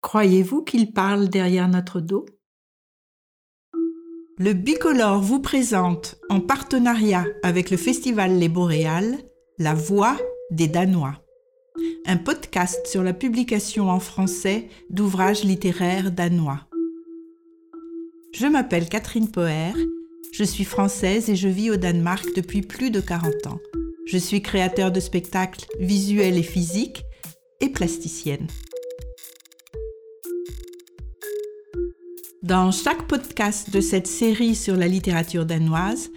Croyez-vous qu'ils parlent derrière notre dos? Le Bicolore vous présente, en partenariat avec le Festival Les Boréales, La Voix des Danois. Un podcast sur la publication en français d'ouvrages littéraires danois. Je m'appelle Catherine Poher, je suis française et je vis au Danemark depuis plus de 40 ans. Je suis créateur de spectacles visuels et physiques et plasticienne. Dans chaque podcast de cette série sur la littérature danoise,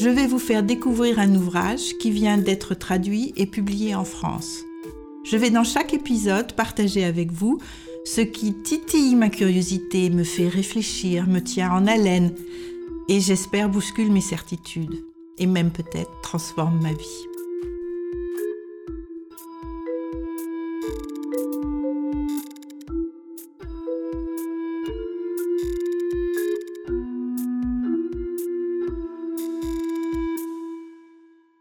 je vais vous faire découvrir un ouvrage qui vient d'être traduit et publié en France. Je vais dans chaque épisode partager avec vous ce qui titille ma curiosité, me fait réfléchir, me tient en haleine et j'espère bouscule mes certitudes et même peut-être transforme ma vie.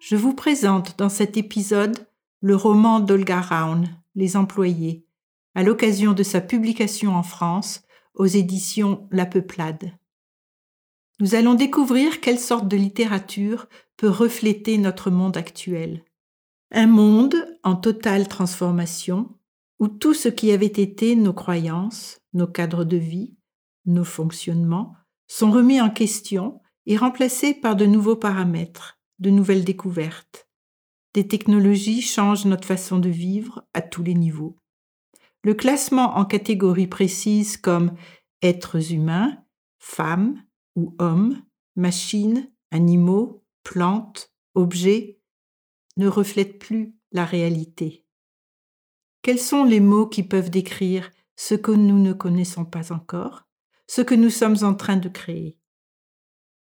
Je vous présente dans cet épisode le roman d'Olga Raun, Les employés, à l'occasion de sa publication en France aux éditions La Peuplade. Nous allons découvrir quelle sorte de littérature peut refléter notre monde actuel. Un monde en totale transformation, où tout ce qui avait été nos croyances, nos cadres de vie, nos fonctionnements, sont remis en question et remplacés par de nouveaux paramètres de nouvelles découvertes. Des technologies changent notre façon de vivre à tous les niveaux. Le classement en catégories précises comme êtres humains, femmes ou hommes, machines, animaux, plantes, objets ne reflète plus la réalité. Quels sont les mots qui peuvent décrire ce que nous ne connaissons pas encore, ce que nous sommes en train de créer?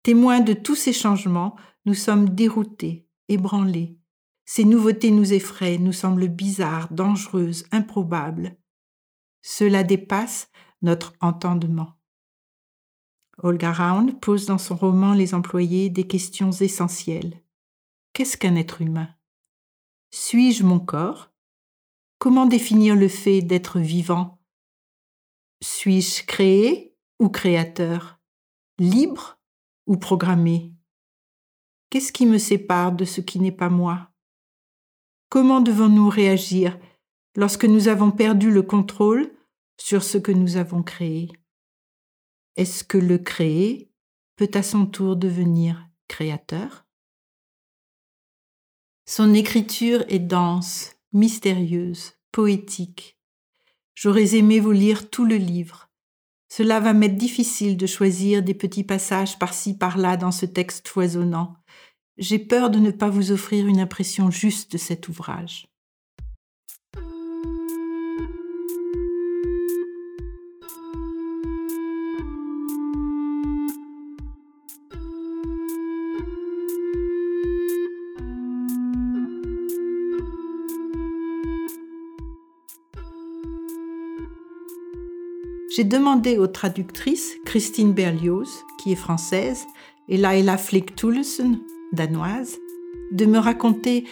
Témoins de tous ces changements, nous sommes déroutés, ébranlés. Ces nouveautés nous effraient, nous semblent bizarres, dangereuses, improbables. Cela dépasse notre entendement. Olga Raun pose dans son roman Les employés des questions essentielles. Qu'est-ce qu'un être humain? Suis-je mon corps? Comment définir le fait d'être vivant? Suis-je créé ou créateur? Libre ou programmé? Qu'est-ce qui me sépare de ce qui n'est pas moi? Comment devons-nous réagir lorsque nous avons perdu le contrôle sur ce que nous avons créé? Est-ce que le créé peut à son tour devenir créateur? Son écriture est dense, mystérieuse, poétique. J'aurais aimé vous lire tout le livre. Cela va m'être difficile de choisir des petits passages par-ci par-là dans ce texte foisonnant j'ai peur de ne pas vous offrir une impression juste de cet ouvrage. J'ai demandé aux traductrices Christine Berlioz, qui est française, et Laila Flick-Toulson, danoise, de me raconter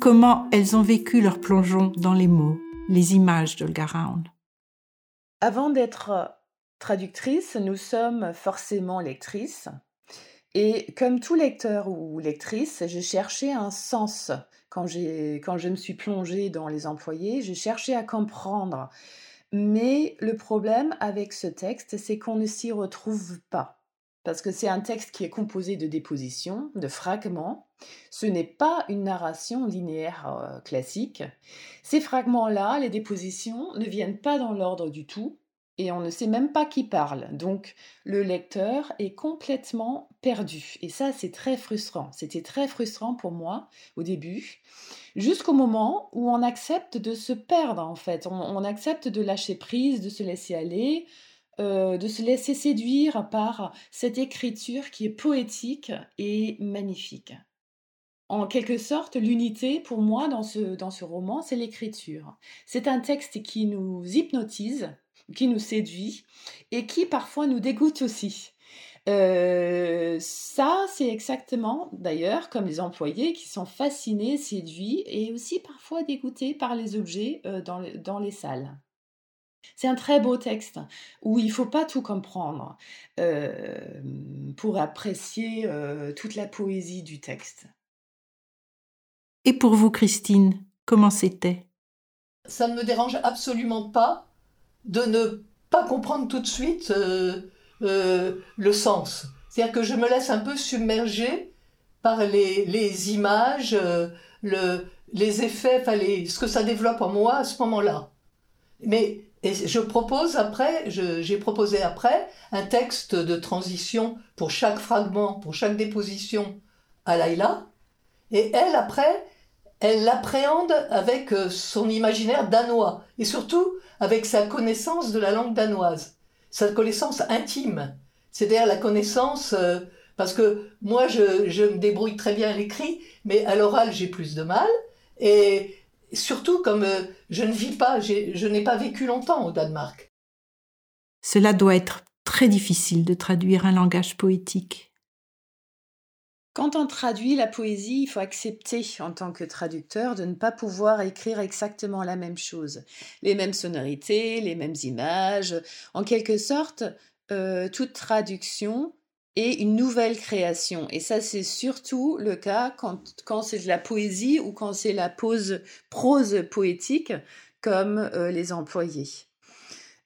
comment elles ont vécu leur plongeon dans les mots, les images d'Olga Raun. Avant d'être traductrice, nous sommes forcément lectrices. Et comme tout lecteur ou lectrice, j'ai cherché un sens. Quand je me suis plongée dans les employés, j'ai cherché à comprendre. Mais le problème avec ce texte, c'est qu'on ne s'y retrouve pas parce que c'est un texte qui est composé de dépositions, de fragments. Ce n'est pas une narration linéaire euh, classique. Ces fragments-là, les dépositions, ne viennent pas dans l'ordre du tout, et on ne sait même pas qui parle. Donc le lecteur est complètement perdu. Et ça, c'est très frustrant. C'était très frustrant pour moi au début, jusqu'au moment où on accepte de se perdre, en fait. on accepte de lâcher prise, de se laisser aller, euh, de se laisser séduire par cette écriture qui est poétique et magnifique. En quelque sorte, l'unité pour moi dans ce, dans ce roman, c'est l'écriture. C'est un texte qui nous hypnotise, qui nous séduit et qui parfois nous dégoûte aussi. Euh, ça, c'est exactement, d'ailleurs, comme les employés qui sont fascinés, séduits et aussi parfois dégoûtés par les objets euh, dans, dans, les salles. C'est un très beau texte où il ne faut pas tout comprendre euh, pour apprécier toute la poésie du texte. Et pour vous, Christine, comment c'était? Ça ne me dérange absolument pas de ne pas comprendre tout de suite euh, le sens. C'est-à-dire que je me laisse un peu submerger par les, images, euh, le, les effets, enfin ce que ça développe en moi à ce moment-là. Mais je propose après, j'ai proposé après un texte de transition pour chaque fragment, pour chaque déposition à Laïla. Et elle, après, elle l'appréhende avec euh, son imaginaire danois et surtout avec sa connaissance de la langue danoise sa connaissance intime, c'est-à-dire la connaissance, euh, parce que moi je, me débrouille très bien à l'écrit, mais à l'oral j'ai plus de mal, et surtout comme euh, je ne vis pas, je n'ai pas vécu longtemps au Danemark. Cela doit être très difficile de traduire un langage poétique. Quand on traduit la poésie, il faut accepter en tant que traducteur de ne pas pouvoir écrire exactement la même chose, les mêmes sonorités, les mêmes images. En quelque sorte, euh, toute traduction est une nouvelle création. Et ça, c'est surtout le cas quand, c'est de la poésie ou quand c'est la prose poétique, comme euh, les employés.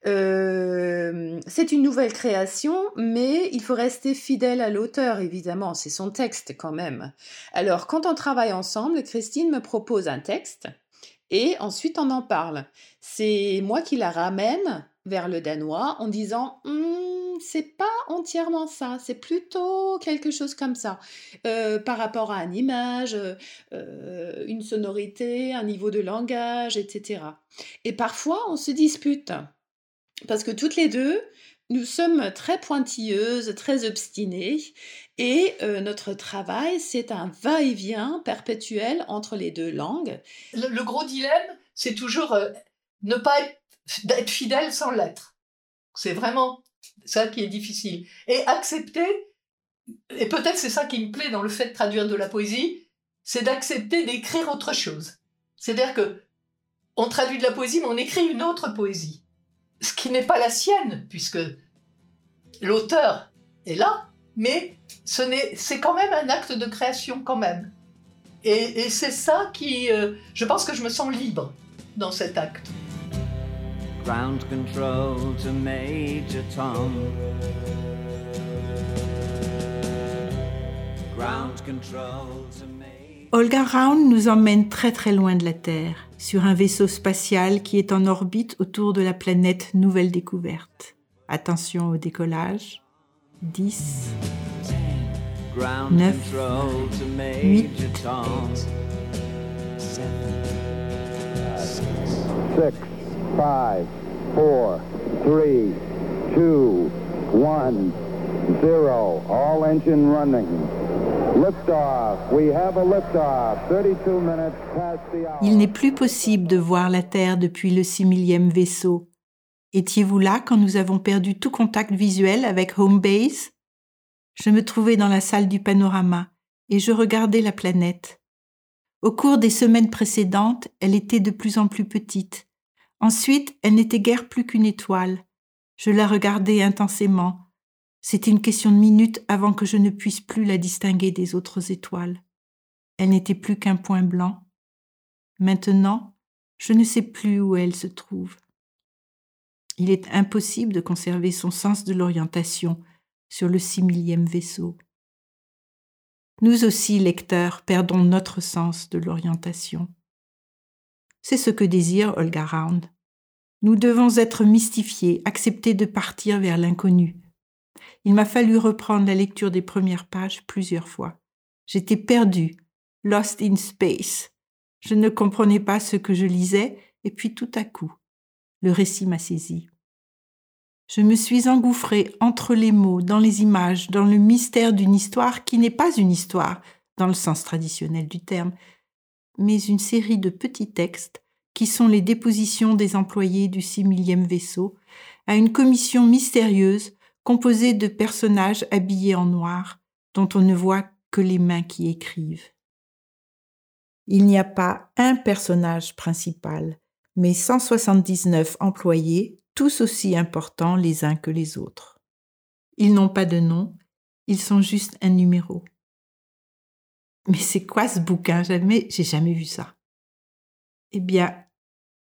Euh, c'est une nouvelle création, mais il faut rester fidèle à l'auteur, évidemment, c'est son texte quand même. Alors, quand on travaille ensemble, Christine me propose un texte et ensuite on en parle. C'est moi qui la ramène vers le danois en disant hum, c'est pas entièrement ça, c'est plutôt quelque chose comme ça, euh, par rapport à une image, euh, une sonorité, un niveau de langage, etc. Et parfois on se dispute parce que toutes les deux, nous sommes très pointilleuses, très obstinées, et euh, notre travail, c'est un va-et-vient perpétuel entre les deux langues. Le, gros dilemme, c'est toujours euh, ne pas être, fidèle sans l'être. C'est vraiment ça qui est difficile. Et accepter, et peut-être c'est ça qui me plaît dans le fait de traduire de la poésie, c'est d'accepter d'écrire autre chose. C'est-à-dire que on traduit de la poésie, mais on écrit une autre poésie ce qui n'est pas la sienne, puisque l'auteur est là, mais c'est quand même un acte de création quand même. Et, c'est ça qui, euh, je pense que je me sens libre dans cet acte. Ground control to Major Tom. Ground control to Olga Raun nous emmène très très loin de la Terre, sur un vaisseau spatial qui est en orbite autour de la planète Nouvelle Découverte. Attention au décollage. 10, 9, 8, 6, 5, 4, 3, 2, 1, 0. All engine running. Il n'est plus possible de voir la Terre depuis le six millième vaisseau. Étiez-vous là quand nous avons perdu tout contact visuel avec Home Base? Je me trouvais dans la salle du panorama et je regardais la planète. Au cours des semaines précédentes, elle était de plus en plus petite. Ensuite, elle n'était guère plus qu'une étoile. Je la regardais intensément, c'était une question de minutes avant que je ne puisse plus la distinguer des autres étoiles. Elle n'était plus qu'un point blanc. Maintenant, je ne sais plus où elle se trouve. Il est impossible de conserver son sens de l'orientation sur le six millième vaisseau. Nous aussi, lecteurs, perdons notre sens de l'orientation. C'est ce que désire Olga Round. Nous devons être mystifiés, accepter de partir vers l'inconnu, il m'a fallu reprendre la lecture des premières pages plusieurs fois. J'étais perdu, lost in space. Je ne comprenais pas ce que je lisais, et puis tout à coup, le récit m'a saisi. Je me suis engouffré entre les mots, dans les images, dans le mystère d'une histoire qui n'est pas une histoire, dans le sens traditionnel du terme, mais une série de petits textes qui sont les dépositions des employés du six millième vaisseau à une commission mystérieuse composé de personnages habillés en noir, dont on ne voit que les mains qui écrivent. Il n'y a pas un personnage principal, mais 179 employés, tous aussi importants les uns que les autres. Ils n'ont pas de nom, ils sont juste un numéro. Mais c'est quoi ce bouquin? Jamais, j'ai jamais vu ça. Eh bien,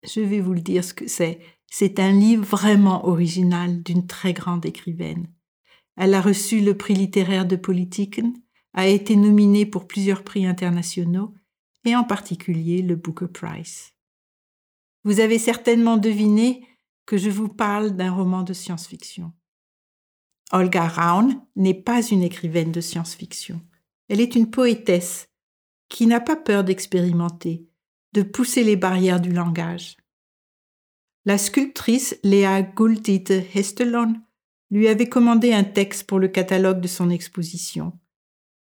je vais vous le dire ce que c'est. C'est un livre vraiment original d'une très grande écrivaine. Elle a reçu le prix littéraire de Politiken, a été nominée pour plusieurs prix internationaux et en particulier le Booker Prize. Vous avez certainement deviné que je vous parle d'un roman de science-fiction. Olga Raun n'est pas une écrivaine de science-fiction. Elle est une poétesse qui n'a pas peur d'expérimenter, de pousser les barrières du langage. La sculptrice Léa Gultite Hestelon lui avait commandé un texte pour le catalogue de son exposition.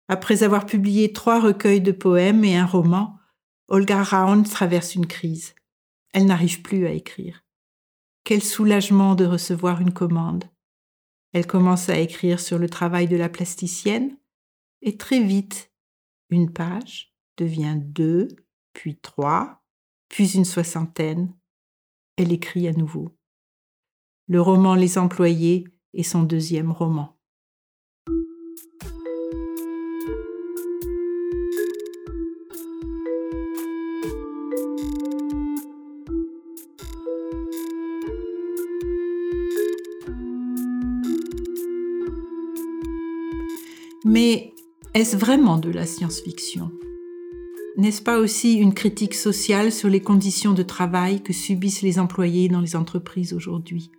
Après avoir publié trois recueils de poèmes et un roman, Olga Raun traverse une crise. Elle n'arrive plus à écrire. Quel soulagement de recevoir une commande. Elle commence à écrire sur le travail de la plasticienne, et très vite, une page devient deux, puis trois, puis une soixantaine. Elle écrit à nouveau. Le roman Les employés est son deuxième roman. Mais est-ce vraiment de la science-fiction? N'est-ce pas aussi une critique sociale sur les conditions de travail que subissent les employés dans les entreprises aujourd'hui?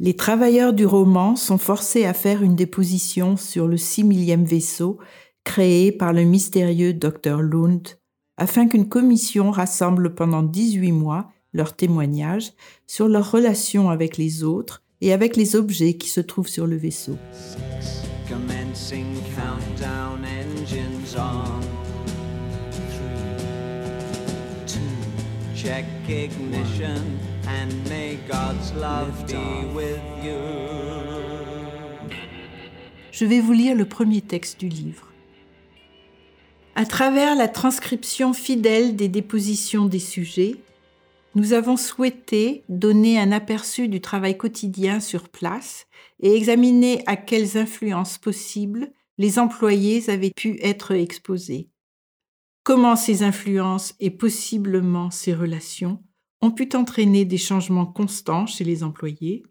Les travailleurs du roman sont forcés à faire une déposition sur le 6 millième vaisseau créé par le mystérieux Dr Lund afin qu'une commission rassemble pendant 18 mois leurs témoignages sur leurs relations avec les autres et avec les objets qui se trouvent sur le vaisseau. Je vais vous lire le premier texte du livre. À travers la transcription fidèle des dépositions des sujets, nous avons souhaité donner un aperçu du travail quotidien sur place et examiner à quelles influences possibles les employés avaient pu être exposés. Comment ces influences et possiblement ces relations ont pu entraîner des changements constants chez les employés,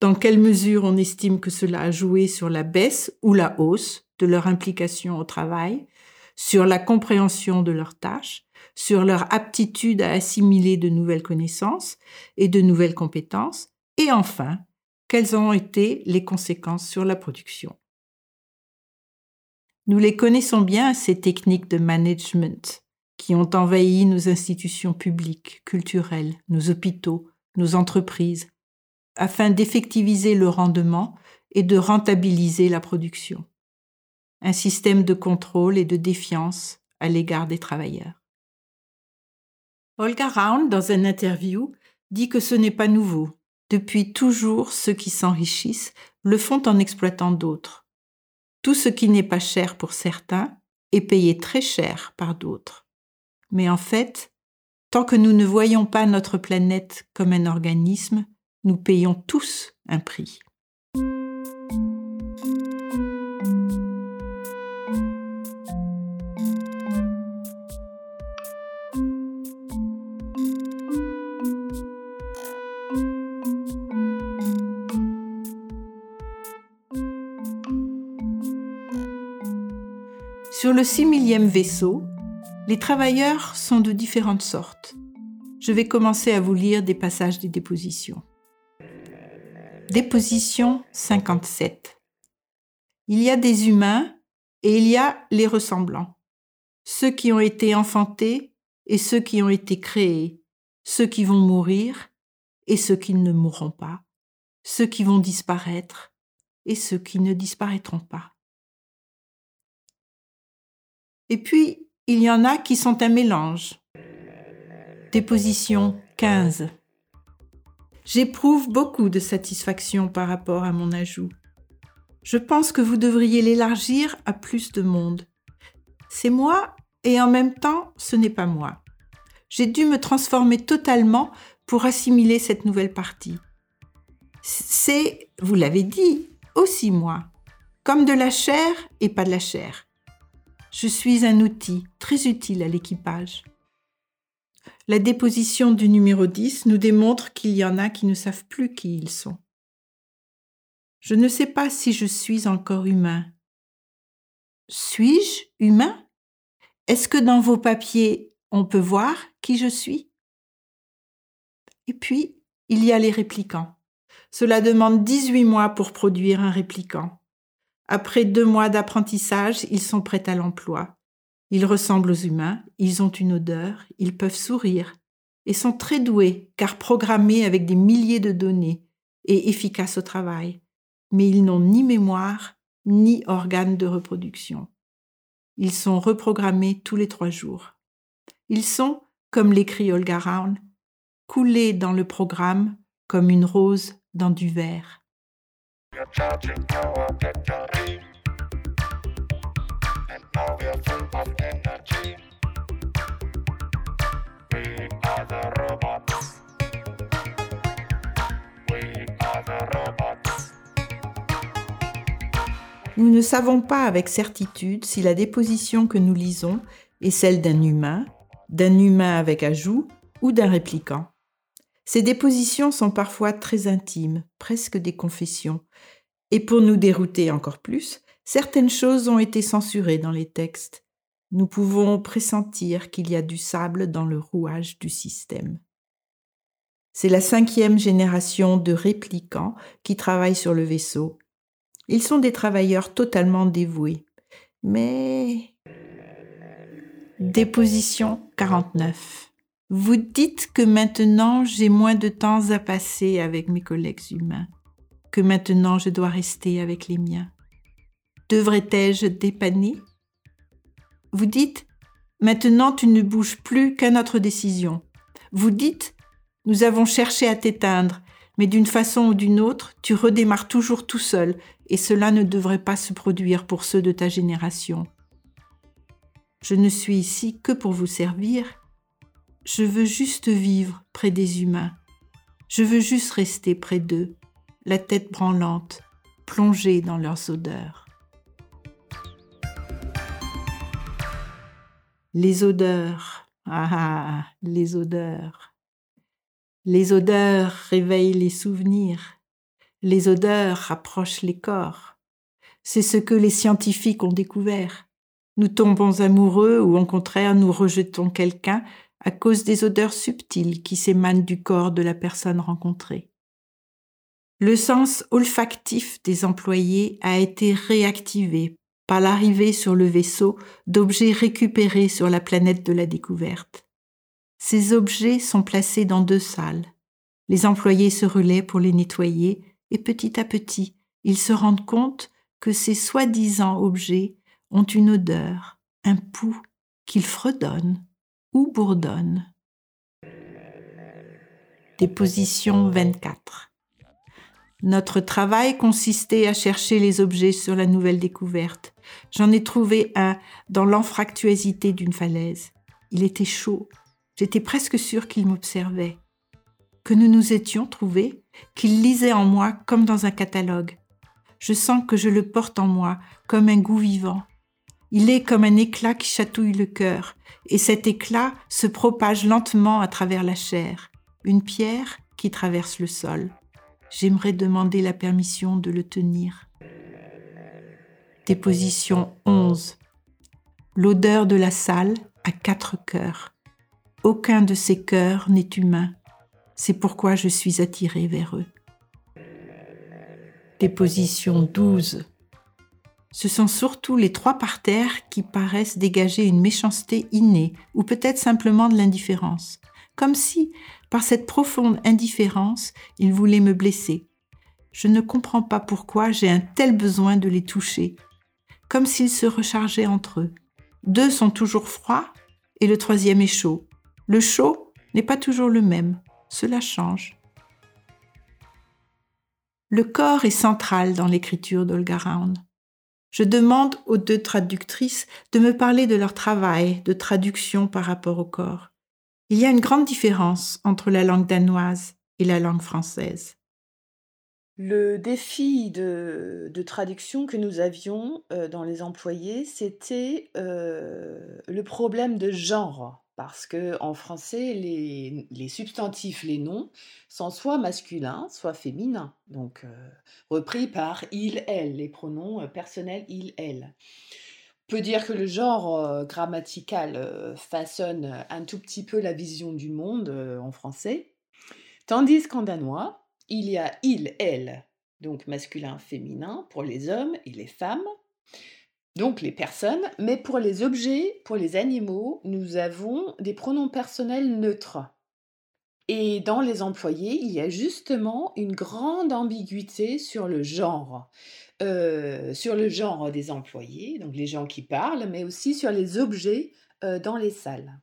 dans quelle mesure on estime que cela a joué sur la baisse ou la hausse de leur implication au travail, sur la compréhension de leurs tâches, sur leur aptitude à assimiler de nouvelles connaissances et de nouvelles compétences, et enfin, quelles ont été les conséquences sur la production? Nous les connaissons bien, ces techniques de management qui ont envahi nos institutions publiques, culturelles, nos hôpitaux, nos entreprises, afin d'effectiviser le rendement et de rentabiliser la production. Un système de contrôle et de défiance à l'égard des travailleurs. Olga Raun, dans une interview, dit que ce n'est pas nouveau. Depuis toujours, ceux qui s'enrichissent le font en exploitant d'autres. Tout ce qui n'est pas cher pour certains est payé très cher par d'autres. Mais en fait, tant que nous ne voyons pas notre planète comme un organisme, nous payons tous un prix. Sur le six millième vaisseau, les travailleurs sont de différentes sortes. Je vais commencer à vous lire des passages des dépositions. Déposition 57. Il y a des humains et il y a les ressemblants, ceux qui ont été enfantés et ceux qui ont été créés, ceux qui vont mourir et ceux qui ne mourront pas, ceux qui vont disparaître et ceux qui ne disparaîtront pas. Et puis, il y en a qui sont un mélange. Déposition 15. J'éprouve beaucoup de satisfaction par rapport à mon ajout. Je pense que vous devriez l'élargir à plus de monde. C'est moi et en même temps ce n'est pas moi. J'ai dû me transformer totalement pour assimiler cette nouvelle partie. C'est, vous l'avez dit, aussi moi, comme de la chair et pas de la chair. Je suis un outil très utile à l'équipage. La déposition du numéro 10 nous démontre qu'il y en a qui ne savent plus qui ils sont. Je ne sais pas si je suis encore humain. Suis-je humain? Est-ce que dans vos papiers, on peut voir qui je suis? Et puis, il y a les réplicants. Cela demande 18 mois pour produire un répliquant. Après deux mois d'apprentissage, ils sont prêts à l'emploi. Ils ressemblent aux humains, ils ont une odeur, ils peuvent sourire, et sont très doués car programmés avec des milliers de données et efficaces au travail mais ils n'ont ni mémoire ni organe de reproduction. Ils sont reprogrammés tous les trois jours. Ils sont, comme l'écrit Olga Raun, coulés dans le programme comme une rose dans du verre. Nous ne savons pas avec certitude si la déposition que nous lisons est celle d'un humain, d'un humain avec ajout ou d'un répliquant. Ces dépositions sont parfois très intimes, presque des confessions, et pour nous dérouter encore plus, certaines choses ont été censurées dans les textes. Nous pouvons pressentir qu'il y a du sable dans le rouage du système. C'est la cinquième génération de réplicants qui travaillent sur le vaisseau ils sont des travailleurs totalement dévoués. Mais... Déposition 49. Vous dites que maintenant j'ai moins de temps à passer avec mes collègues humains, maintenant je dois rester avec les miens. Devrais-je dépanner? Vous dites Maintenant tu ne bouges plus qu'à notre décision. Vous dites Nous avons cherché à t'éteindre, mais d'une façon ou d'une autre, tu redémarres toujours tout seul, et cela ne devrait pas se produire pour ceux de ta génération. Je ne suis ici que pour vous servir. Je veux juste vivre près des humains. Je veux juste rester près d'eux, la tête branlante, plongée dans leurs odeurs. Les odeurs, ah, ah les odeurs. Les odeurs réveillent les souvenirs. Les odeurs rapprochent les corps. C'est ce que les scientifiques ont découvert. Nous tombons amoureux ou au contraire nous rejetons quelqu'un à cause des odeurs subtiles qui s'émanent du corps de la personne rencontrée. Le sens olfactif des employés a été réactivé par l'arrivée sur le vaisseau d'objets récupérés sur la planète de la découverte. Ces objets sont placés dans deux salles. Les employés se relaient pour les nettoyer et petit à petit, ils se rendent compte que ces soi-disant objets ont une odeur, un pouls qu'ils fredonnent ou bourdonnent. Déposition 24. Notre travail consistait à chercher les objets sur la nouvelle découverte. J'en ai trouvé un dans l'anfractuosité d'une falaise. Il était chaud. J'étais presque sûre qu'il m'observait. Que nous nous étions trouvés qu'il lisait en moi comme dans un catalogue. Je sens que je le porte en moi comme un goût vivant. Il est comme un éclat qui chatouille le cœur, et cet éclat se propage lentement à travers la chair, une pierre qui traverse le sol. J'aimerais demander la permission de le tenir. Déposition 11. L'odeur de la salle a quatre cœurs. Aucun de ces cœurs n'est humain. C'est pourquoi je suis attirée vers eux. Déposition 12. Ce sont surtout les trois parterres qui paraissent dégager une méchanceté innée, ou peut-être simplement de l'indifférence, comme si, par cette profonde indifférence, ils voulaient me blesser. Je ne comprends pas pourquoi j'ai un tel besoin de les toucher, comme s'ils se rechargeaient entre eux. Deux sont toujours froids et le troisième est chaud. Le chaud n'est pas toujours le même. Cela change. Le corps est central dans l'écriture d'Olga Round. Je demande aux deux traductrices de me parler de leur travail de traduction par rapport au corps. Il y a une grande différence entre la langue danoise et la langue française. Le défi de, traduction que nous avions euh, dans les employés, c'était euh, le problème de genre. Parce que en français, les, substantifs, les noms, sont soit masculins, soit féminins. Donc, euh, repris par il, elle, les pronoms personnels il, elle. Peut dire que le genre grammatical façonne un tout petit peu la vision du monde en français. Tandis qu'en danois, il y a il, elle, donc masculin, féminin pour les hommes et les femmes, donc les personnes, mais pour les objets, pour les animaux, nous avons des pronoms personnels neutres. Et dans les employés, il y a justement une grande ambiguïté sur le genre. Euh, sur le genre des employés, donc les gens qui parlent, mais aussi sur les objets euh, dans les salles.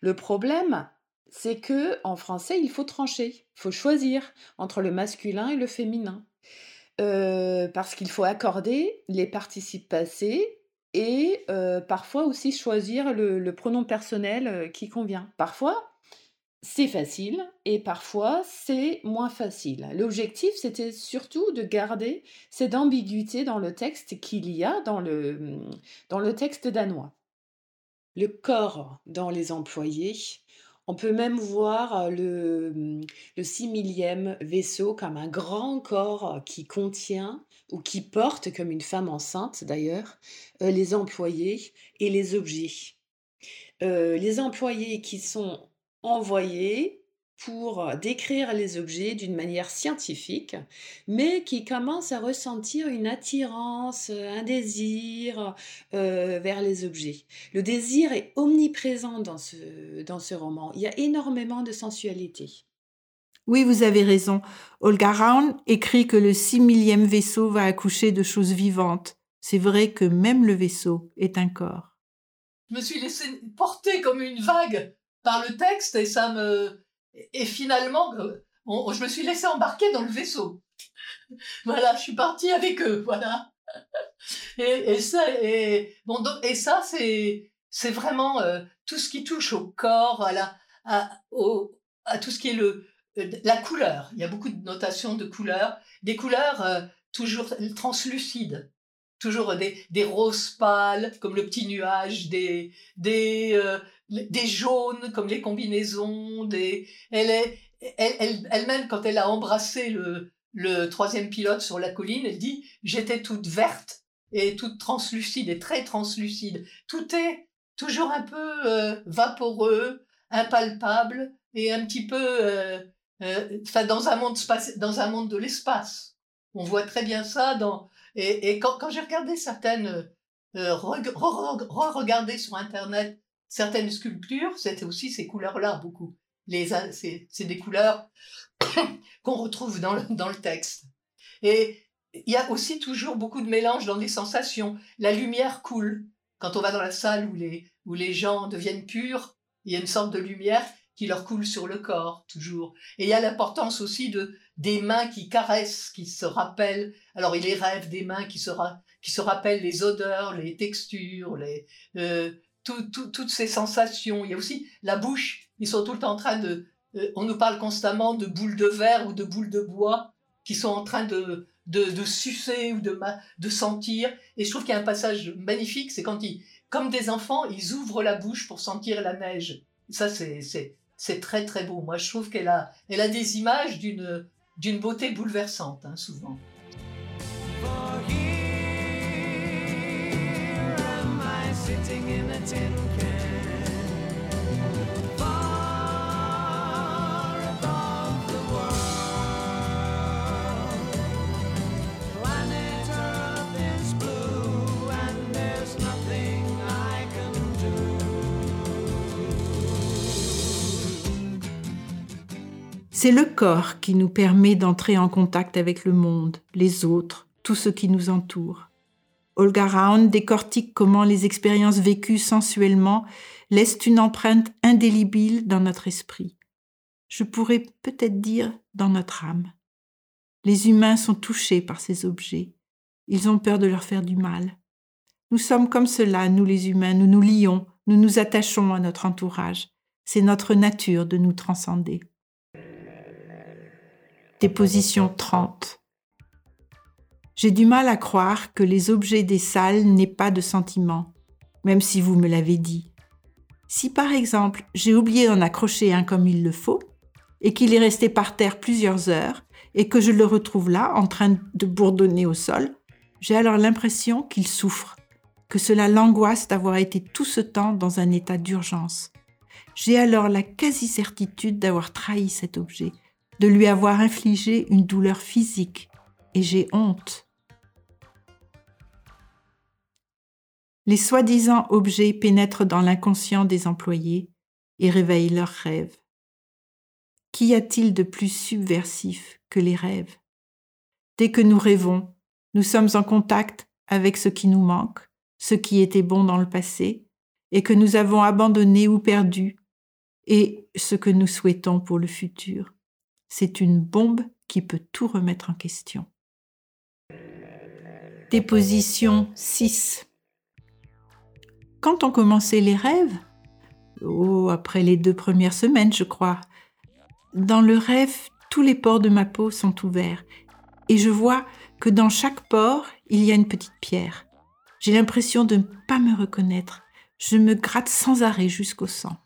Le problème, c'est que en français, il faut trancher, il faut choisir entre le masculin et le féminin. Euh, parce qu'il faut accorder les participes passés et parfois aussi choisir le, pronom personnel qui convient. Parfois, c'est facile et parfois c'est moins facile. L'objectif, c'était surtout de garder cette ambiguïté dans le texte qu'il y a dans le, dans le texte danois. Le corps dans les employés on peut même voir le, mmh, le six millième vaisseau comme un grand corps qui contient ou qui porte, comme une femme enceinte d'ailleurs, les employés et les objets. les employés qui sont envoyés pour décrire les objets d'une manière scientifique, mais qui commence à ressentir une attirance, un désir euh, vers les objets. Le désir est omniprésent dans ce, dans ce roman. Il y a énormément de sensualité. Oui, vous avez raison. Olga Raun écrit que le six millième vaisseau va accoucher de choses vivantes. C'est vrai que même le vaisseau est un corps. Je me suis laissé porter comme une vague par le texte et ça me, et finalement, euh, je me suis laissé embarquer dans le vaisseau. voilà, je suis partie avec eux, voilà. Et, ça, et, bon, et ça c'est, c'est vraiment euh, tout ce qui touche au corps, à, à, au, à tout ce qui est le, euh, la couleur. Il y a beaucoup de notations de couleurs, des couleurs toujours translucides toujours des, des roses pâles comme le petit nuage, des, des, des jaunes comme les combinaisons, des... elle est elle, elle-même quand elle a embrassé le, le troisième pilote sur la colline, elle dit j'étais toute verte et toute translucide et très translucide. Tout est toujours un peu euh, vaporeux, impalpable et un petit peu euh, euh, dans un monde dans un monde de l'espace. On voit très bien ça dans et, et quand, quand j'ai regardé certaines re-regarder sur internet certaines sculptures, c'était aussi ces couleurs-là, beaucoup. Les, c'est, des couleurs qu'on retrouve dans le, dans le texte. Et il y a aussi toujours beaucoup de mélange dans les sensations. La lumière coule. Quand on va dans la salle où les, où les gens deviennent purs, il y a une sorte de lumière qui leur coule sur le corps, toujours. Et il y a l'importance aussi de, des mains qui caressent, qui se rappellent. Alors, il les rêve des mains qui se, qui se rappellent les odeurs, les textures, les, euh, toutes ces sensations. Il y a aussi la bouche. Ils sont tout le temps en train de. Euh, on nous parle constamment de boules de verre ou de boules de bois qui sont en train de, de, sucer ou de, de sentir. Et je trouve qu'il y a un passage magnifique, c'est quand ils, comme des enfants, ils ouvrent la bouche pour sentir la neige. Ça, c'est, très très beau. Moi, je trouve qu'elle a, elle a des images d'une, d'une beauté bouleversante, hein, souvent. C'est le corps qui nous permet d'entrer en contact avec le monde, les autres, tout ce qui nous entoure. Olga Raun décortique comment les expériences vécues sensuellement laissent une empreinte indélébile dans notre esprit. Je pourrais peut-être dire dans notre âme. Les humains sont touchés par ces objets. Ils ont peur de leur faire du mal. Nous sommes comme cela, nous les humains, nous nous lions, nous nous attachons à notre entourage. C'est notre nature de nous transcender. Déposition 30. J'ai du mal à croire que les objets des salles n'aient pas de sentiments, même si vous me l'avez dit. Si par exemple j'ai oublié d'en accrocher un comme il le faut, et qu'il est resté par terre plusieurs heures, et que je le retrouve là, en train de bourdonner au sol, j'ai alors l'impression qu'il souffre, que cela l'angoisse d'avoir été tout ce temps dans un état d'urgence. J'ai alors la quasi-certitude d'avoir trahi cet objet, de lui avoir infligé une douleur physique, et j'ai honte. Les soi-disant objets pénètrent dans l'inconscient des employés et réveillent leurs rêves. Qu'y a-t-il de plus subversif que les rêves? Dès que nous rêvons, nous sommes en contact avec ce qui nous manque, ce qui était bon dans le passé, et que nous avons abandonné ou perdu, et ce que nous souhaitons pour le futur. C'est une bombe qui peut tout remettre en question. Déposition 6. Quand ont commencé les rêves Oh, après les deux premières semaines, je crois. Dans le rêve, tous les pores de ma peau sont ouverts et je vois que dans chaque pore, il y a une petite pierre. J'ai l'impression de ne pas me reconnaître. Je me gratte sans arrêt jusqu'au sang.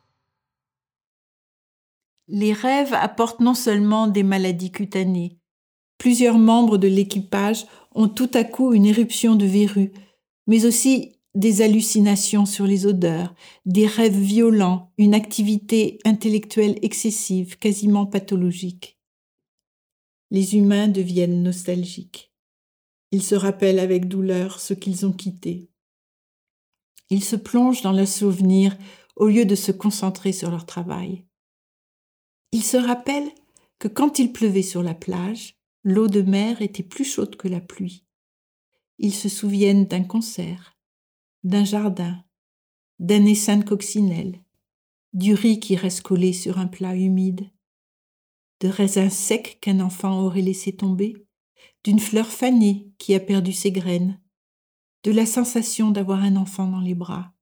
Les rêves apportent non seulement des maladies cutanées. Plusieurs membres de l'équipage ont tout à coup une éruption de verrues, mais aussi des hallucinations sur les odeurs, des rêves violents, une activité intellectuelle excessive, quasiment pathologique. Les humains deviennent nostalgiques. Ils se rappellent avec douleur ce qu'ils ont quitté. Ils se plongent dans leurs souvenirs au lieu de se concentrer sur leur travail. Ils se rappellent que quand il pleuvait sur la plage, l'eau de mer était plus chaude que la pluie. Ils se souviennent d'un concert, d'un jardin, d'un essaim de coccinelle, du riz qui reste collé sur un plat humide, de raisins secs qu'un enfant aurait laissé tomber, d'une fleur fanée qui a perdu ses graines, de la sensation d'avoir un enfant dans les bras.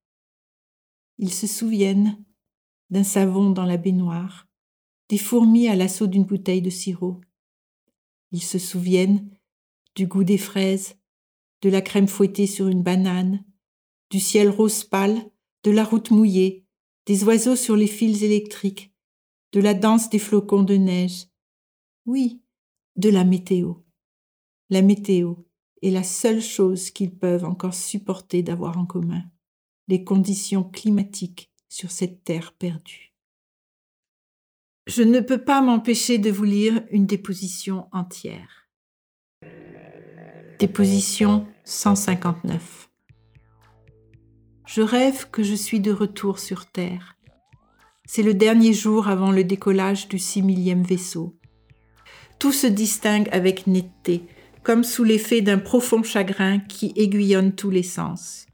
Ils se souviennent d'un savon dans la baignoire, des fourmis à l'assaut d'une bouteille de sirop. Ils se souviennent du goût des fraises, de la crème fouettée sur une banane, du ciel rose pâle, de la route mouillée, des oiseaux sur les fils électriques, de la danse des flocons de neige. Oui, de la météo. La météo est la seule chose qu'ils peuvent encore supporter d'avoir en commun, les conditions climatiques sur cette terre perdue. Je ne peux pas m'empêcher de vous lire une déposition entière. Déposition 159. Je rêve que je suis de retour sur Terre. C'est le dernier jour avant le décollage du six millième vaisseau. Tout se distingue avec netteté, comme sous l'effet d'un profond chagrin qui aiguillonne tous les sens.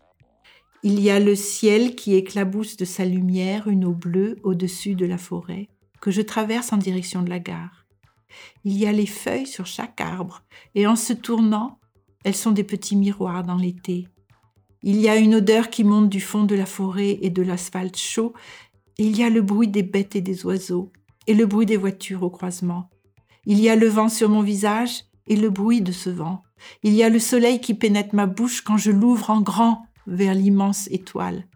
Il y a le ciel qui éclabousse de sa lumière une eau bleue au-dessus de la forêt, que je traverse en direction de la gare. Il y a les feuilles sur chaque arbre, et en se tournant, elles sont des petits miroirs dans l'été. Il y a une odeur qui monte du fond de la forêt et de l'asphalte chaud. il y a le bruit des bêtes et des oiseaux, et le bruit des voitures au croisement. Il y a le vent sur mon visage et le bruit de ce vent. Il y a le soleil qui pénètre ma bouche quand je l'ouvre en grand vers l'immense étoile.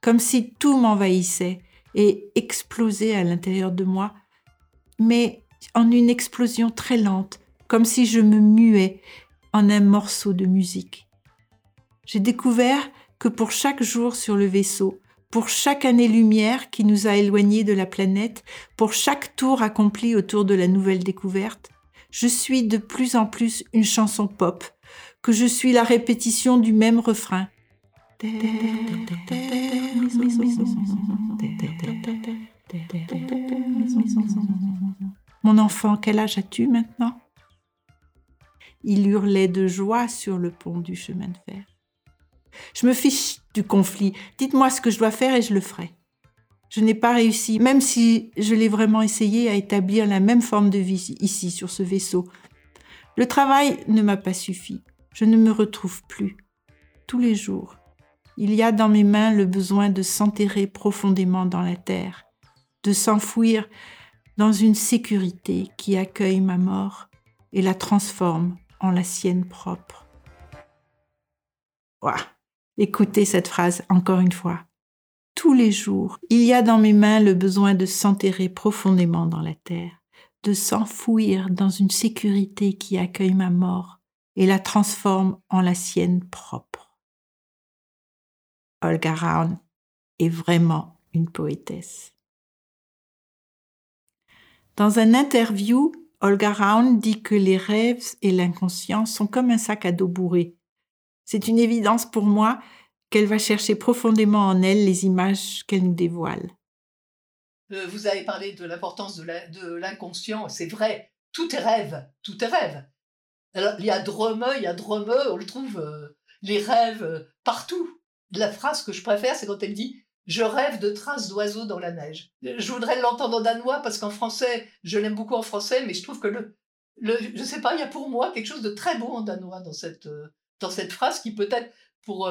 Comme si tout m'envahissait et explosait à l'intérieur de moi, mais en une explosion très lente, comme si je me muais en un morceau de musique. J'ai découvert que pour chaque jour sur le vaisseau, pour chaque année-lumière qui nous a éloignés de la planète, pour chaque tour accompli autour de la nouvelle découverte, je suis de plus en plus une chanson pop, que je suis la répétition du même refrain. Mon enfant, quel âge as-tu maintenant? Il hurlait de joie sur le pont du chemin de fer. Je me fiche du conflit. Dites-moi ce que je dois faire et je le ferai. Je n'ai pas réussi, même si je l'ai vraiment essayé, à établir la même forme de vie ici, sur ce vaisseau. Le travail ne m'a pas suffi. Je ne me retrouve plus. Tous les jours, il y a dans mes mains le besoin de s'enterrer profondément dans la terre, de s'enfouir dans une sécurité qui accueille ma mort et la transforme en la sienne propre. Écoutez cette phrase encore une fois. Tous les jours, il y a dans mes mains le besoin de s'enterrer profondément dans la terre, de s'enfouir dans une sécurité qui accueille ma mort et la transforme en la sienne propre. Olga Raun est vraiment une poétesse. Dans un interview, Olga Raun dit que les rêves et l'inconscient sont comme un sac à dos bourré. C'est une évidence pour moi qu'elle va chercher profondément en elle les images qu'elle nous dévoile. Euh, vous avez parlé de l'importance de l'inconscient, c'est vrai, tout est rêve, tout est rêve. Alors, il y a Dromeux, il y a Dromeux, on le trouve, euh, les rêves euh, partout. La phrase que je préfère, c'est quand elle dit Je rêve de traces d'oiseaux dans la neige. Je voudrais l'entendre en danois parce qu'en français, je l'aime beaucoup en français, mais je trouve que le, le je sais pas, il y a pour moi quelque chose de très beau en danois dans cette, dans cette phrase qui peut-être pour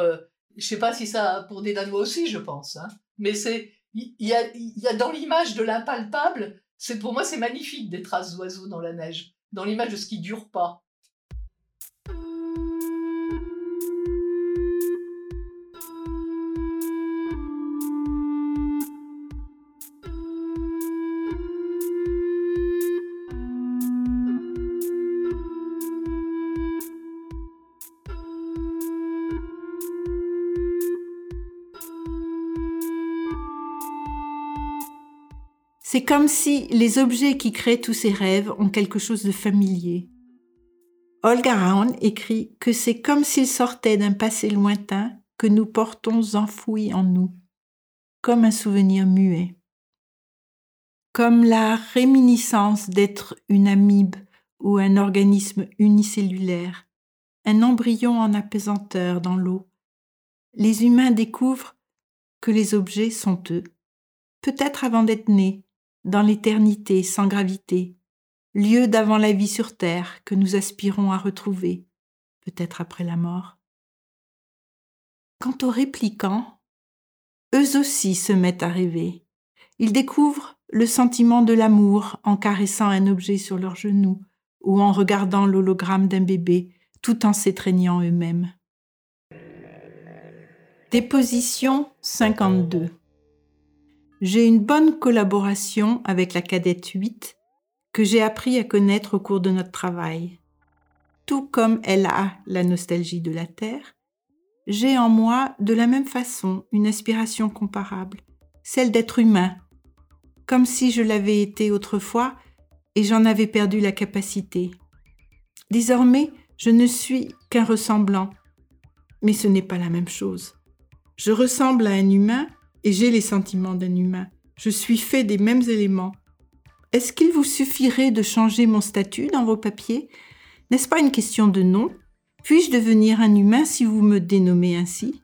je sais pas si ça pour des Danois aussi, je pense, hein. mais c'est il y, a, y a dans l'image de l'impalpable, c'est pour moi c'est magnifique des traces d'oiseaux dans la neige, dans l'image de ce qui dure pas. C'est comme si les objets qui créent tous ces rêves ont quelque chose de familier. Olga Raun écrit que c'est comme s'ils sortaient d'un passé lointain que nous portons enfoui en nous, comme un souvenir muet. Comme la réminiscence d'être une amibe ou un organisme unicellulaire, un embryon en apesanteur dans l'eau, les humains découvrent que les objets sont eux, peut-être avant d'être nés, dans l'éternité sans gravité, lieu d'avant la vie sur terre que nous aspirons à retrouver, peut-être après la mort. Quant aux réplicants, eux aussi se mettent à rêver. Ils découvrent le sentiment de l'amour en caressant un objet sur leurs genoux ou en regardant l'hologramme d'un bébé tout en s'étreignant eux-mêmes. Déposition 52 j'ai une bonne collaboration avec la cadette 8 que j'ai appris à connaître au cours de notre travail. Tout comme elle a la nostalgie de la Terre, j'ai en moi de la même façon une aspiration comparable, celle d'être humain, comme si je l'avais été autrefois et j'en avais perdu la capacité. Désormais, je ne suis qu'un ressemblant, mais ce n'est pas la même chose. Je ressemble à un humain et j'ai les sentiments d'un humain. Je suis fait des mêmes éléments. Est-ce qu'il vous suffirait de changer mon statut dans vos papiers? N'est-ce pas une question de nom? Puis-je devenir un humain si vous me dénommez ainsi?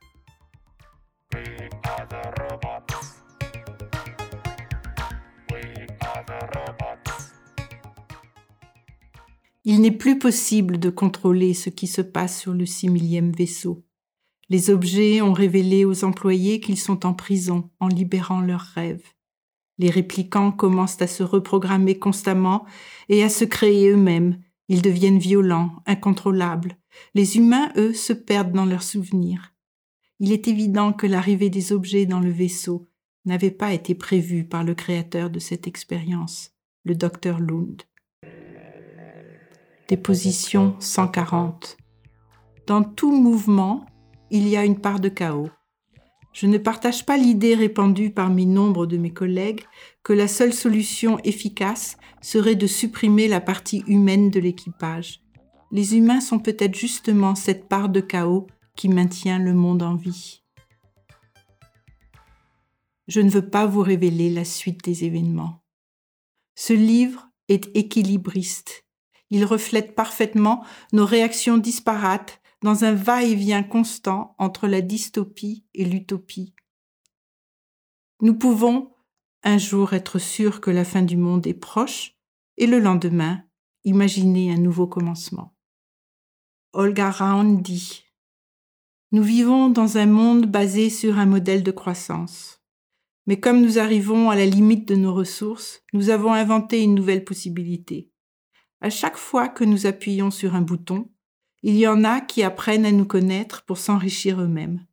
Il n'est plus possible de contrôler ce qui se passe sur le six millième vaisseau. Les objets ont révélé aux employés qu'ils sont en prison en libérant leurs rêves. Les réplicants commencent à se reprogrammer constamment et à se créer eux-mêmes. Ils deviennent violents, incontrôlables. Les humains, eux, se perdent dans leurs souvenirs. Il est évident que l'arrivée des objets dans le vaisseau n'avait pas été prévue par le créateur de cette expérience, le docteur Lund. Déposition 140. Dans tout mouvement, il y a une part de chaos. Je ne partage pas l'idée répandue parmi nombre de mes collègues que la seule solution efficace serait de supprimer la partie humaine de l'équipage. Les humains sont peut-être justement cette part de chaos qui maintient le monde en vie. Je ne veux pas vous révéler la suite des événements. Ce livre est équilibriste. Il reflète parfaitement nos réactions disparates dans un va-et-vient constant entre la dystopie et l'utopie. Nous pouvons un jour être sûrs que la fin du monde est proche et le lendemain imaginer un nouveau commencement. Olga Raun dit Nous vivons dans un monde basé sur un modèle de croissance. Mais comme nous arrivons à la limite de nos ressources, nous avons inventé une nouvelle possibilité. À chaque fois que nous appuyons sur un bouton, il y en a qui apprennent à nous connaître pour s'enrichir eux-mêmes.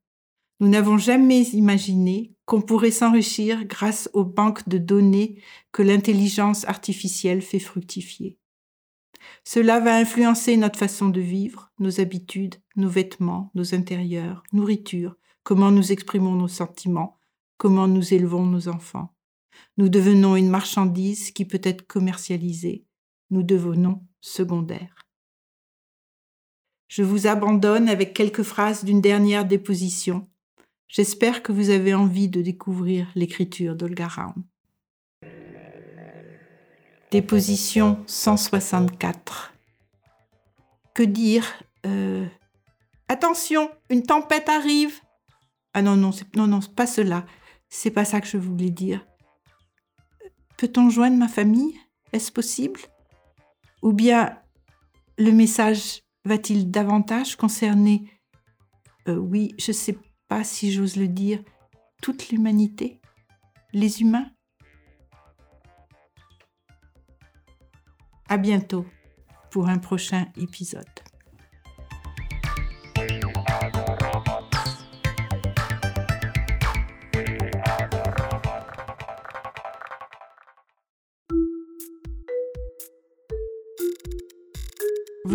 Nous n'avons jamais imaginé qu'on pourrait s'enrichir grâce aux banques de données que l'intelligence artificielle fait fructifier. Cela va influencer notre façon de vivre, nos habitudes, nos vêtements, nos intérieurs, nourriture, comment nous exprimons nos sentiments, comment nous élevons nos enfants. Nous devenons une marchandise qui peut être commercialisée. Nous devenons secondaires. Je vous abandonne avec quelques phrases d'une dernière déposition. J'espère que vous avez envie de découvrir l'écriture d'Olga Raum. Déposition 164. Que dire euh, Attention, une tempête arrive. Ah non, non, non, non, pas cela. C'est pas ça que je voulais dire. Peut-on joindre ma famille? Est-ce possible? Ou bien le message va-t-il davantage concerner, euh, oui, je sais pas si j'ose le dire, toute l'humanité Les humains? À bientôt pour un prochain épisode.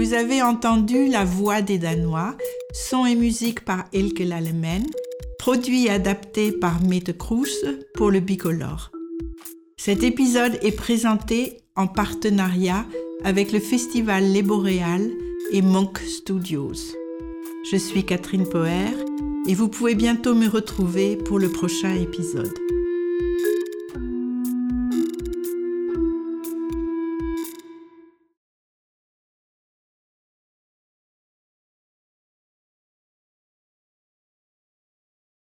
Vous avez entendu La Voix des Danois, son et musique par Elke Lalemen, produit et adapté par Mette Kroes pour le Bicolore. Cet épisode est présenté en partenariat avec le festival Les Boréales et Monk Studios. Je suis Catherine Poher et vous pouvez bientôt me retrouver pour le prochain épisode.